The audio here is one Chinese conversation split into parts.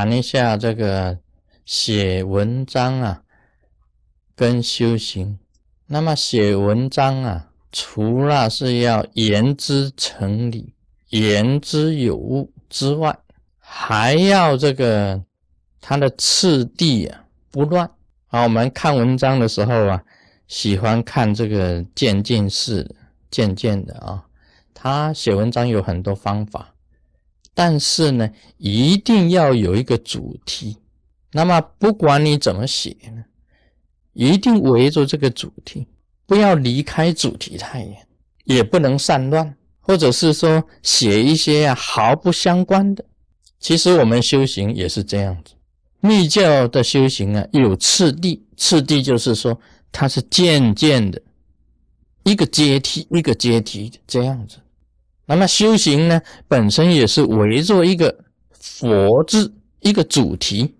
谈一下这个写文章啊，跟修行。那么写文章啊，除了是要言之成理、言之有物之外，还要这个它的次第啊不乱。啊，我们看文章的时候啊，喜欢看这个渐进式、渐渐的啊。他写文章有很多方法。但是呢，一定要有一个主题。那么不管你怎么写呢，一定围着这个主题，不要离开主题太远，也不能散乱，或者是说写一些啊毫不相关的。其实我们修行也是这样子，密教的修行啊有次第，次第就是说它是渐渐的，一个阶梯一个阶梯的这样子。那么修行呢，本身也是围着一个佛字一个主题，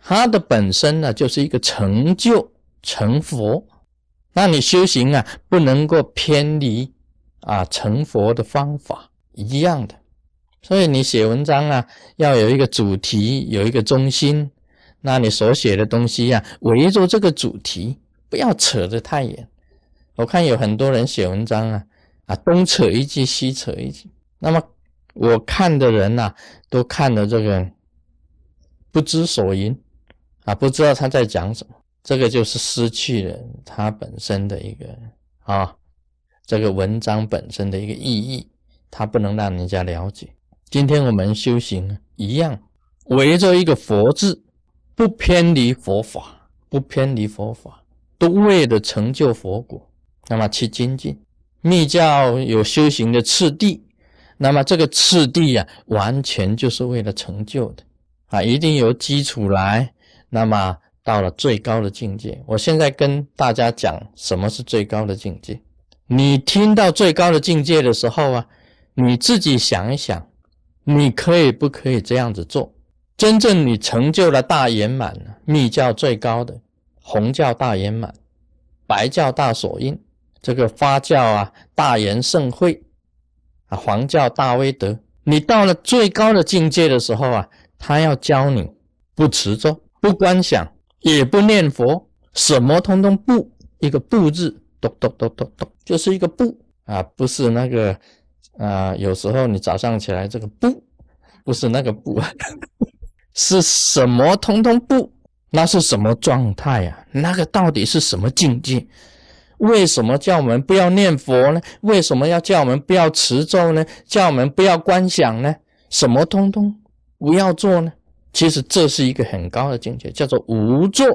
它的本身呢就是一个成就成佛。那你修行啊，不能够偏离啊成佛的方法一样的。所以你写文章啊，要有一个主题，有一个中心。那你所写的东西呀，围着这个主题，不要扯得太远。我看有很多人写文章啊。啊，东扯一句，西扯一句。那么我看的人呐，都看了这个不知所云啊，不知道他在讲什么。这个就是失去了他本身的一个啊，这个文章本身的一个意义，他不能让人家了解。今天我们修行一样，围着一个佛字，不偏离佛法，不偏离佛法，都为了成就佛果，那么去精进。密教有修行的次第，那么这个次第呀，完全就是为了成就的啊，一定有基础来，那么到了最高的境界。我现在跟大家讲什么是最高的境界。你听到最高的境界的时候啊，你自己想一想，你可以不可以这样子做？真正你成就了大圆满密教最高的红教大圆满，白教大所印。这个发教啊，大圆盛会啊，黄教大威德。你到了最高的境界的时候啊，他要教你不持咒、不观想、也不念佛，什么通通不，一个不字，咚咚咚咚咚，就是一个不啊，不是那个啊。有时候你早上起来这个不，不是那个不，是什么通通不？那是什么状态呀？那个到底是什么境界？为什么叫我们不要念佛呢？为什么要叫我们不要持咒呢？叫我们不要观想呢？什么通通不要做呢？其实这是一个很高的境界，叫做无做，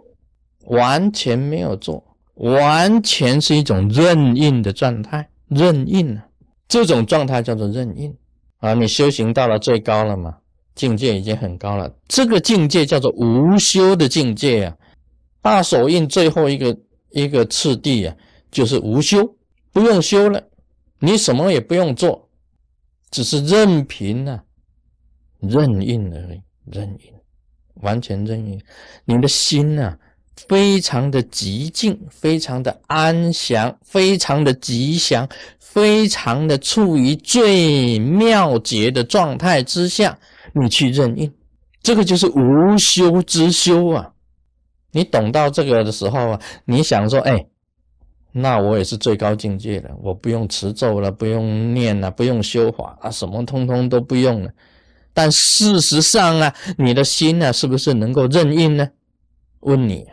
完全没有做，完全是一种任印的状态。任印啊，这种状态叫做任印啊。你修行到了最高了嘛？境界已经很高了。这个境界叫做无修的境界啊。大手印最后一个一个次第啊。就是无修，不用修了，你什么也不用做，只是任凭啊，任运而已，任运，完全任运。你的心呢，非常的极静，非常的安详，非常的吉祥，非常的处于最妙洁的状态之下，你去任运，这个就是无修之修啊。你懂到这个的时候啊，你想说，哎。那我也是最高境界了，我不用持咒了，不用念了，不用修法啊，什么通通都不用了。但事实上啊，你的心呢，是不是能够任印呢？问你，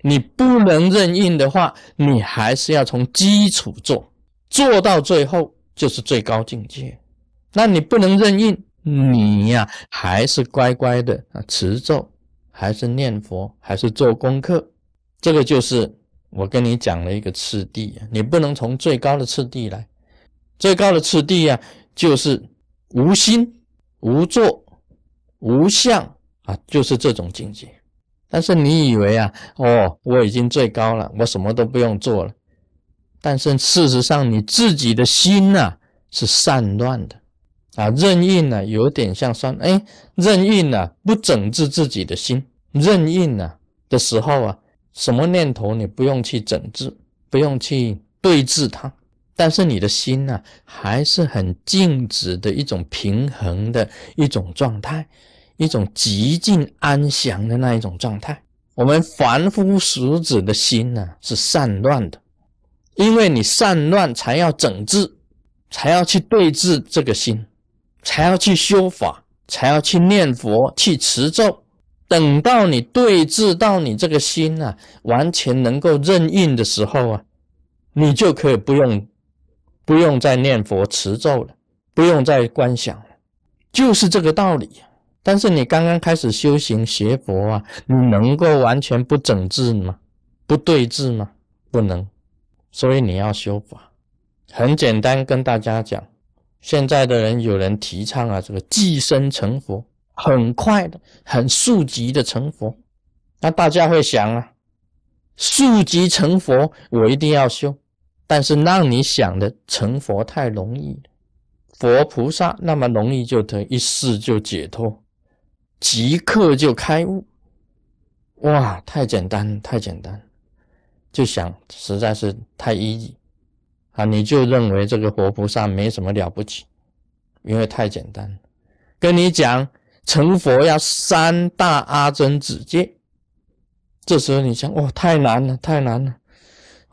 你不能任印的话，你还是要从基础做，做到最后就是最高境界。那你不能任印，你呀，还是乖乖的啊，持咒，还是念佛，还是做功课，这个就是。我跟你讲了一个次第啊，你不能从最高的次第来，最高的次第啊，就是无心、无作、无相啊，就是这种境界。但是你以为啊，哦，我已经最高了，我什么都不用做了。但是事实上，你自己的心呐是散乱的啊，任运呢有点像算，哎，任运呢不整治自己的心，任运呢的时候啊。什么念头你不用去整治，不用去对峙它，但是你的心呢，还是很静止的一种平衡的一种状态，一种极尽安详的那一种状态。我们凡夫俗子的心呢，是散乱的，因为你散乱，才要整治，才要去对治这个心，才要去修法，才要去念佛，去持咒。等到你对治到你这个心啊，完全能够任运的时候啊，你就可以不用不用再念佛持咒了，不用再观想了，就是这个道理。但是你刚刚开始修行学佛啊，你能够完全不整治吗？不对治吗？不能。所以你要修法，很简单，跟大家讲，现在的人有人提倡啊，这个寄生成佛。很快的，很速级的成佛，那大家会想啊，速级成佛，我一定要修。但是让你想的成佛太容易，佛菩萨那么容易就得一世就解脱，即刻就开悟，哇，太简单，太简单，就想实在是太 easy 啊！你就认为这个活菩萨没什么了不起，因为太简单，跟你讲。成佛要三大阿僧子戒，这时候你想，哇，太难了，太难了！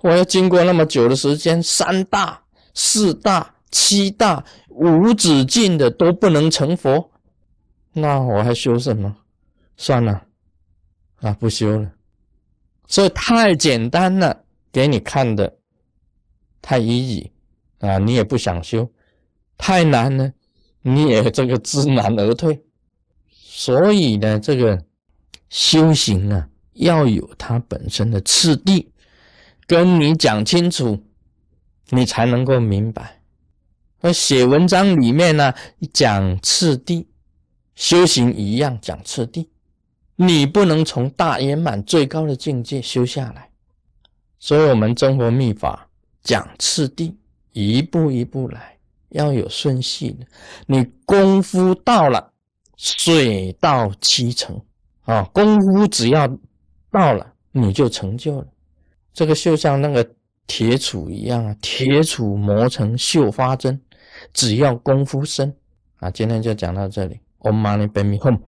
我要经过那么久的时间，三大、四大、七大、无止境的都不能成佛，那我还修什么？算了，啊，不修了。所以太简单了，给你看的太 easy 啊，你也不想修；太难了，你也这个知难而退。所以呢，这个修行啊，要有它本身的次第，跟你讲清楚，你才能够明白。那写文章里面呢，讲次第，修行一样讲次第，你不能从大圆满最高的境界修下来。所以，我们中国秘法讲次第，一步一步来，要有顺序的。你功夫到了。水到渠成啊，功夫只要到了，你就成就了。这个就像那个铁杵一样啊，铁杵磨成绣花针，只要功夫深啊。今天就讲到这里，Om Mani Padme Hum。